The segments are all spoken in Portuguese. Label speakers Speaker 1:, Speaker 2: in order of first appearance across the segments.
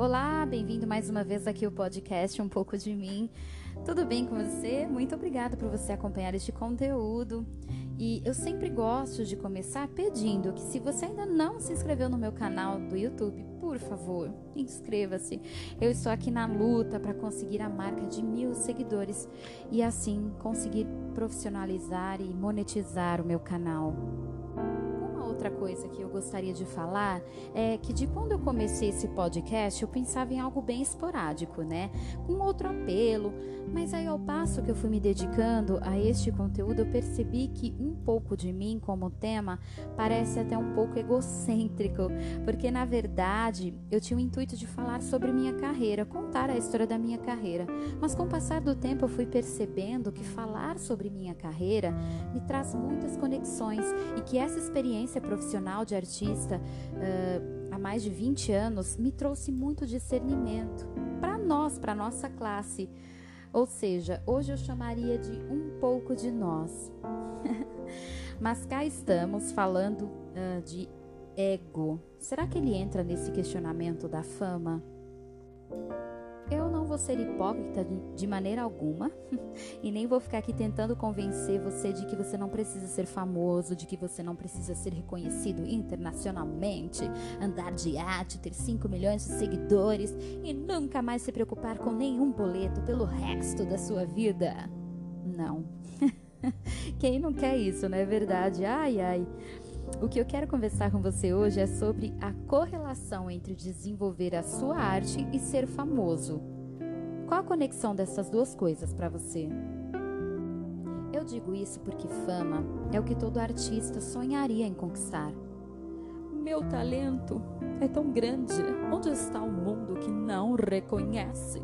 Speaker 1: Olá, bem-vindo mais uma vez aqui ao podcast Um pouco de mim. Tudo bem com você? Muito obrigada por você acompanhar este conteúdo. E eu sempre gosto de começar pedindo que se você ainda não se inscreveu no meu canal do YouTube, por favor, inscreva-se. Eu estou aqui na luta para conseguir a marca de mil seguidores e assim conseguir profissionalizar e monetizar o meu canal outra coisa que eu gostaria de falar é que de quando eu comecei esse podcast, eu pensava em algo bem esporádico, né? Com outro apelo, mas aí ao passo que eu fui me dedicando a este conteúdo, eu percebi que um pouco de mim como tema parece até um pouco egocêntrico, porque na verdade eu tinha o intuito de falar sobre minha carreira, contar a história da minha carreira. Mas com o passar do tempo eu fui percebendo que falar sobre minha carreira me traz muitas conexões e que essa experiência profissional de artista uh, há mais de 20 anos me trouxe muito discernimento para nós, para nossa classe. Ou seja, hoje eu chamaria de um pouco de nós. Mas cá estamos falando uh, de ego. Será que ele entra nesse questionamento da fama? Eu não vou ser hipócrita de maneira alguma e nem vou ficar aqui tentando convencer você de que você não precisa ser famoso, de que você não precisa ser reconhecido internacionalmente, andar de arte, ter 5 milhões de seguidores e nunca mais se preocupar com nenhum boleto pelo resto da sua vida. Não. Quem não quer isso, não é verdade? Ai, ai. O que eu quero conversar com você hoje é sobre a correlação entre desenvolver a sua arte e ser famoso. Qual a conexão dessas duas coisas para você? Eu digo isso porque fama é o que todo artista sonharia em conquistar. Meu talento é tão grande. Onde está o mundo que não reconhece?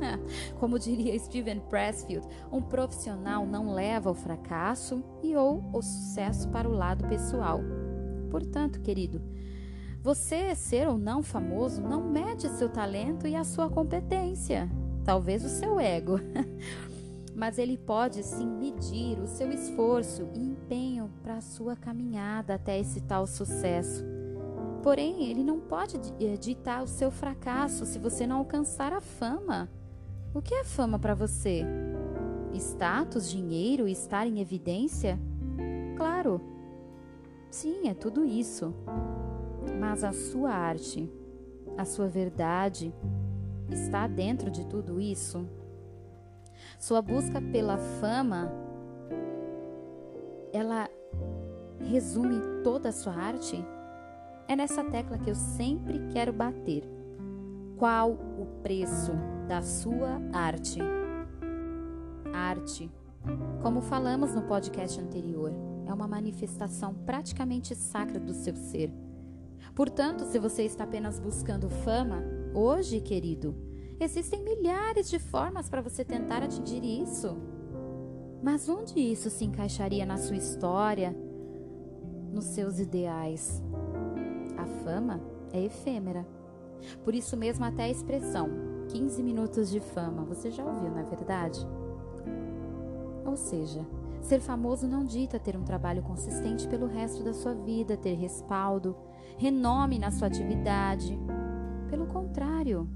Speaker 1: É, como diria Steven Pressfield, um profissional não leva o fracasso e ou o sucesso para o lado pessoal. Portanto, querido, você ser ou não famoso não mede seu talento e a sua competência, talvez o seu ego. Mas ele pode sim medir o seu esforço e empenho para a sua caminhada até esse tal sucesso. Porém, ele não pode eh, ditar o seu fracasso se você não alcançar a fama. O que é fama para você? Status, dinheiro, estar em evidência? Claro. Sim, é tudo isso. Mas a sua arte, a sua verdade, está dentro de tudo isso? Sua busca pela fama, ela resume toda a sua arte? É nessa tecla que eu sempre quero bater. Qual o preço da sua arte? Arte, como falamos no podcast anterior, é uma manifestação praticamente sacra do seu ser. Portanto, se você está apenas buscando fama, hoje, querido, existem milhares de formas para você tentar atingir isso. Mas onde isso se encaixaria na sua história, nos seus ideais? A fama é efêmera por isso mesmo até a expressão 15 minutos de fama, você já ouviu, não é verdade? Ou seja, ser famoso não dita ter um trabalho consistente pelo resto da sua vida, ter respaldo, renome na sua atividade. Pelo contrário,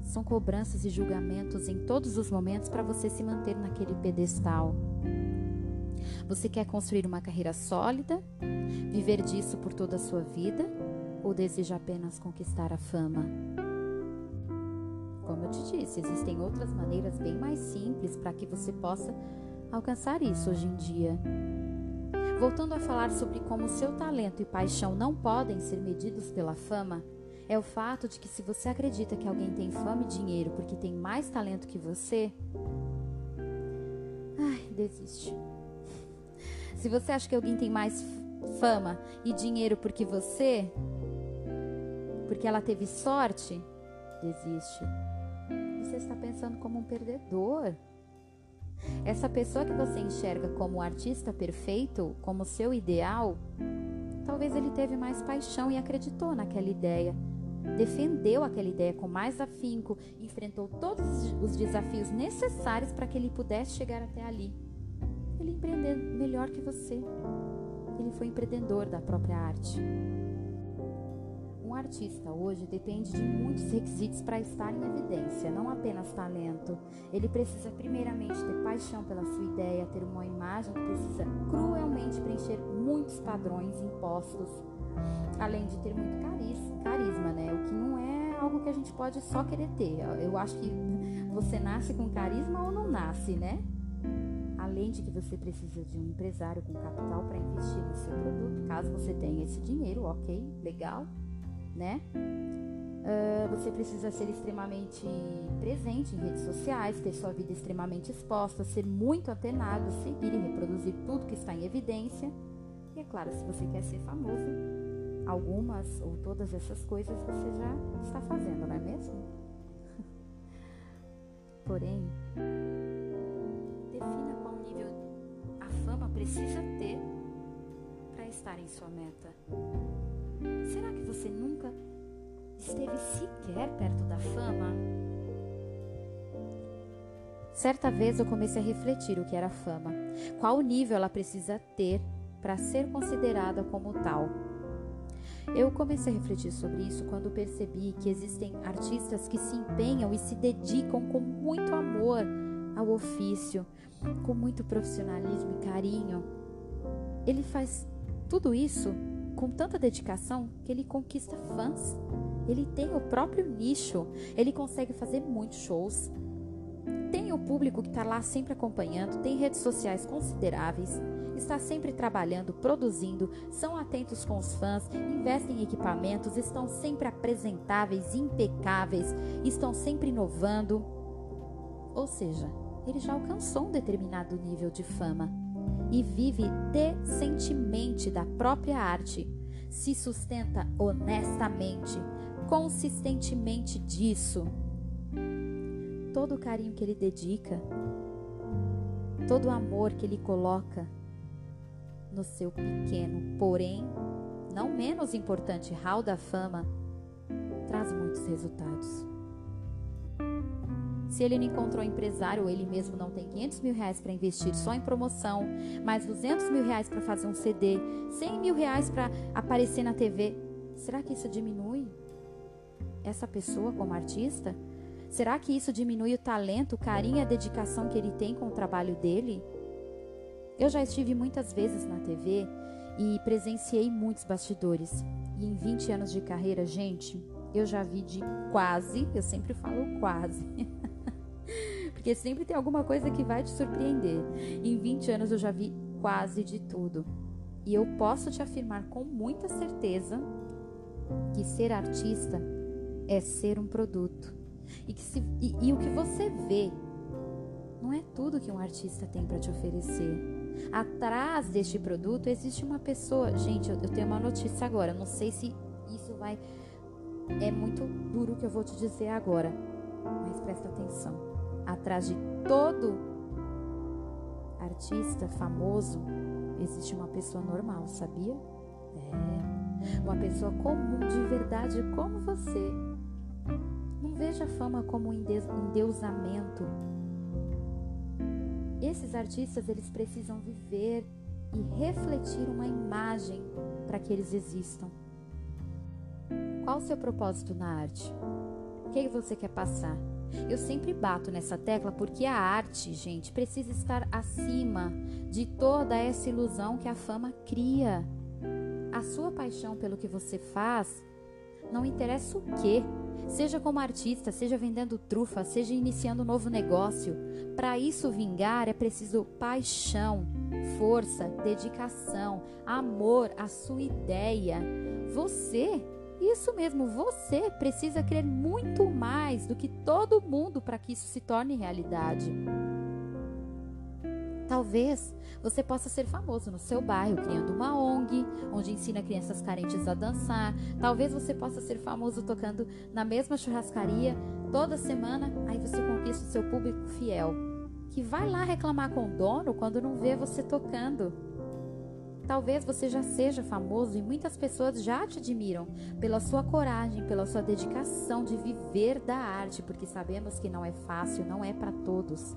Speaker 1: são cobranças e julgamentos em todos os momentos para você se manter naquele pedestal. Você quer construir uma carreira sólida, viver disso por toda a sua vida? ou deseja apenas conquistar a fama? Como eu te disse, existem outras maneiras bem mais simples para que você possa alcançar isso hoje em dia. Voltando a falar sobre como seu talento e paixão não podem ser medidos pela fama, é o fato de que se você acredita que alguém tem fama e dinheiro porque tem mais talento que você, ai, desiste. Se você acha que alguém tem mais fama e dinheiro porque você, porque ela teve sorte, desiste. Você está pensando como um perdedor. Essa pessoa que você enxerga como o artista perfeito, como seu ideal, talvez ele teve mais paixão e acreditou naquela ideia. Defendeu aquela ideia com mais afinco, enfrentou todos os desafios necessários para que ele pudesse chegar até ali. Ele empreendeu melhor que você. Ele foi empreendedor da própria arte artista hoje depende de muitos requisitos para estar em evidência, não apenas talento. Ele precisa primeiramente ter paixão pela sua ideia, ter uma imagem que precisa cruelmente preencher muitos padrões impostos, além de ter muito carisma, né? O que não é algo que a gente pode só querer ter. Eu acho que você nasce com carisma ou não nasce, né? Além de que você precisa de um empresário com capital para investir no seu produto, caso você tenha esse dinheiro, ok, legal, né? Uh, você precisa ser extremamente presente em redes sociais, ter sua vida extremamente exposta, ser muito antenado, seguir e reproduzir tudo que está em evidência. E é claro, se você quer ser famoso, algumas ou todas essas coisas você já está fazendo, não é mesmo? Porém, defina qual nível a fama precisa ter para estar em sua meta. Será que você nunca esteve sequer perto da fama? Certa vez eu comecei a refletir o que era fama, qual nível ela precisa ter para ser considerada como tal. Eu comecei a refletir sobre isso quando percebi que existem artistas que se empenham e se dedicam com muito amor ao ofício, com muito profissionalismo e carinho. Ele faz tudo isso com tanta dedicação que ele conquista fãs. Ele tem o próprio nicho, ele consegue fazer muitos shows. Tem o público que está lá sempre acompanhando, tem redes sociais consideráveis, está sempre trabalhando, produzindo, são atentos com os fãs, investem em equipamentos, estão sempre apresentáveis, impecáveis, estão sempre inovando. Ou seja, ele já alcançou um determinado nível de fama e vive decentemente da própria arte, se sustenta honestamente, consistentemente disso. Todo o carinho que ele dedica, todo o amor que ele coloca no seu pequeno, porém não menos importante hall da fama, traz muitos resultados. Se ele não encontrou empresário, ou ele mesmo não tem 500 mil reais para investir só em promoção, mais 200 mil reais para fazer um CD, 100 mil reais para aparecer na TV, será que isso diminui essa pessoa como artista? Será que isso diminui o talento, o carinho e a dedicação que ele tem com o trabalho dele? Eu já estive muitas vezes na TV e presenciei muitos bastidores. E em 20 anos de carreira, gente, eu já vi de quase, eu sempre falo quase. Porque sempre tem alguma coisa que vai te surpreender. Em 20 anos eu já vi quase de tudo. E eu posso te afirmar com muita certeza que ser artista é ser um produto. E, que se, e, e o que você vê não é tudo que um artista tem para te oferecer. Atrás deste produto existe uma pessoa. Gente, eu, eu tenho uma notícia agora. Não sei se isso vai. É muito duro o que eu vou te dizer agora. Mas presta atenção atrás de todo artista famoso existe uma pessoa normal, sabia? É. Uma pessoa comum de verdade como você. Não veja a fama como um endeusamento. Esses artistas eles precisam viver e refletir uma imagem para que eles existam. Qual o seu propósito na arte? O que você quer passar? Eu sempre bato nessa tecla porque a arte, gente, precisa estar acima de toda essa ilusão que a fama cria. A sua paixão pelo que você faz, não interessa o que, seja como artista, seja vendendo trufa, seja iniciando um novo negócio. Para isso vingar é preciso paixão, força, dedicação, amor à sua ideia. Você isso mesmo, você precisa crer muito mais do que todo mundo para que isso se torne realidade. Talvez você possa ser famoso no seu bairro, criando uma ONG, onde ensina crianças carentes a dançar. Talvez você possa ser famoso tocando na mesma churrascaria toda semana, aí você conquista o seu público fiel, que vai lá reclamar com o dono quando não vê você tocando. Talvez você já seja famoso e muitas pessoas já te admiram pela sua coragem, pela sua dedicação de viver da arte, porque sabemos que não é fácil, não é para todos.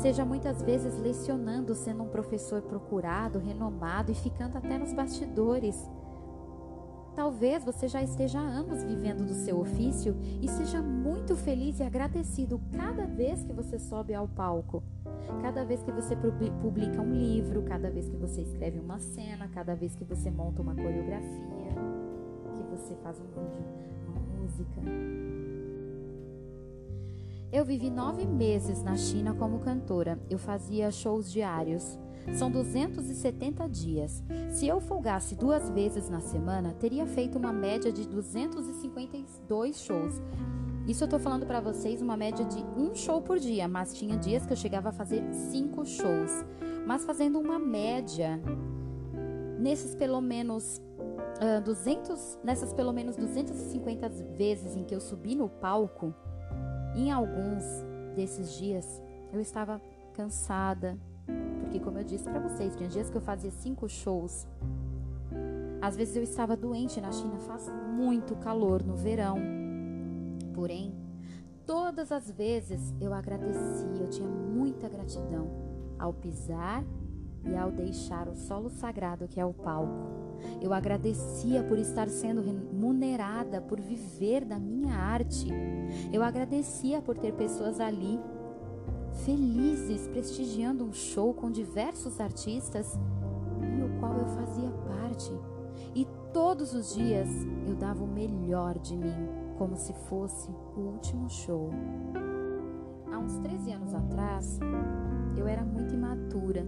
Speaker 1: Seja muitas vezes lecionando, sendo um professor procurado, renomado e ficando até nos bastidores. Talvez você já esteja há anos vivendo do seu ofício e seja muito feliz e agradecido cada vez que você sobe ao palco. Cada vez que você publica um livro, cada vez que você escreve uma cena, cada vez que você monta uma coreografia, que você faz um vídeo, uma música. Eu vivi nove meses na China como cantora. Eu fazia shows diários. São 270 dias. Se eu folgasse duas vezes na semana, teria feito uma média de 252 shows. Isso eu tô falando para vocês uma média de um show por dia, mas tinha dias que eu chegava a fazer cinco shows. Mas fazendo uma média, nesses pelo menos uh, 200, nessas pelo menos 250 vezes em que eu subi no palco, em alguns desses dias eu estava cansada, porque como eu disse para vocês, tinha dias que eu fazia cinco shows. Às vezes eu estava doente na China, faz muito calor no verão. Porém, todas as vezes eu agradecia, eu tinha muita gratidão ao pisar e ao deixar o solo sagrado que é o palco. Eu agradecia por estar sendo remunerada, por viver da minha arte. Eu agradecia por ter pessoas ali felizes prestigiando um show com diversos artistas e o qual eu fazia parte. E todos os dias eu dava o melhor de mim, como se fosse o último show. Há uns 13 anos atrás, eu era muito imatura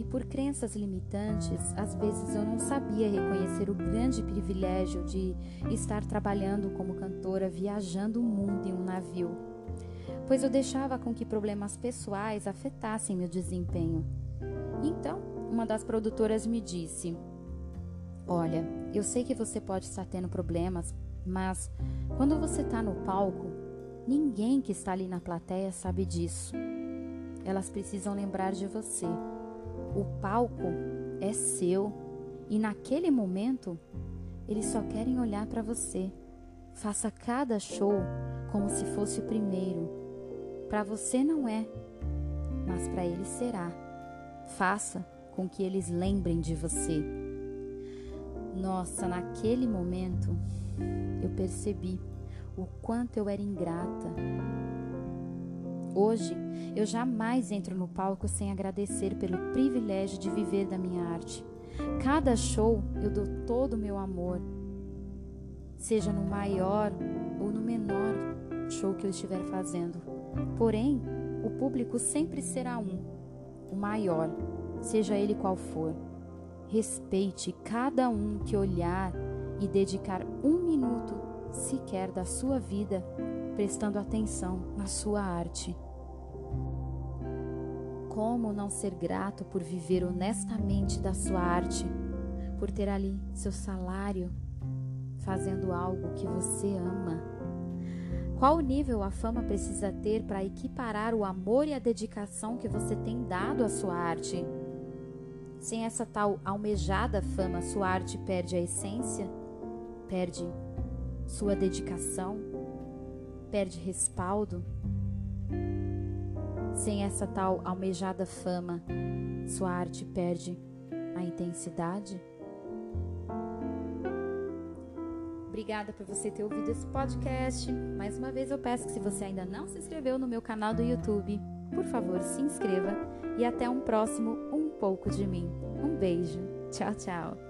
Speaker 1: e por crenças limitantes, às vezes eu não sabia reconhecer o grande privilégio de estar trabalhando como cantora, viajando o mundo em um navio, pois eu deixava com que problemas pessoais afetassem meu desempenho. Então, uma das produtoras me disse: Olha, eu sei que você pode estar tendo problemas, mas quando você está no palco, ninguém que está ali na plateia sabe disso. Elas precisam lembrar de você. O palco é seu e naquele momento eles só querem olhar para você. Faça cada show como se fosse o primeiro. Para você não é, mas para eles será. Faça com que eles lembrem de você. Nossa, naquele momento eu percebi o quanto eu era ingrata, Hoje, eu jamais entro no palco sem agradecer pelo privilégio de viver da minha arte. Cada show eu dou todo o meu amor, seja no maior ou no menor show que eu estiver fazendo. Porém, o público sempre será um, o maior, seja ele qual for. Respeite cada um que olhar e dedicar um minuto sequer da sua vida prestando atenção na sua arte. Como não ser grato por viver honestamente da sua arte, por ter ali seu salário fazendo algo que você ama? Qual nível a fama precisa ter para equiparar o amor e a dedicação que você tem dado à sua arte? Sem essa tal almejada fama, sua arte perde a essência, perde sua dedicação, perde respaldo. Sem essa tal almejada fama, sua arte perde a intensidade. Obrigada por você ter ouvido esse podcast. Mais uma vez eu peço que se você ainda não se inscreveu no meu canal do YouTube, por favor, se inscreva e até um próximo Um pouco de mim. Um beijo. Tchau, tchau.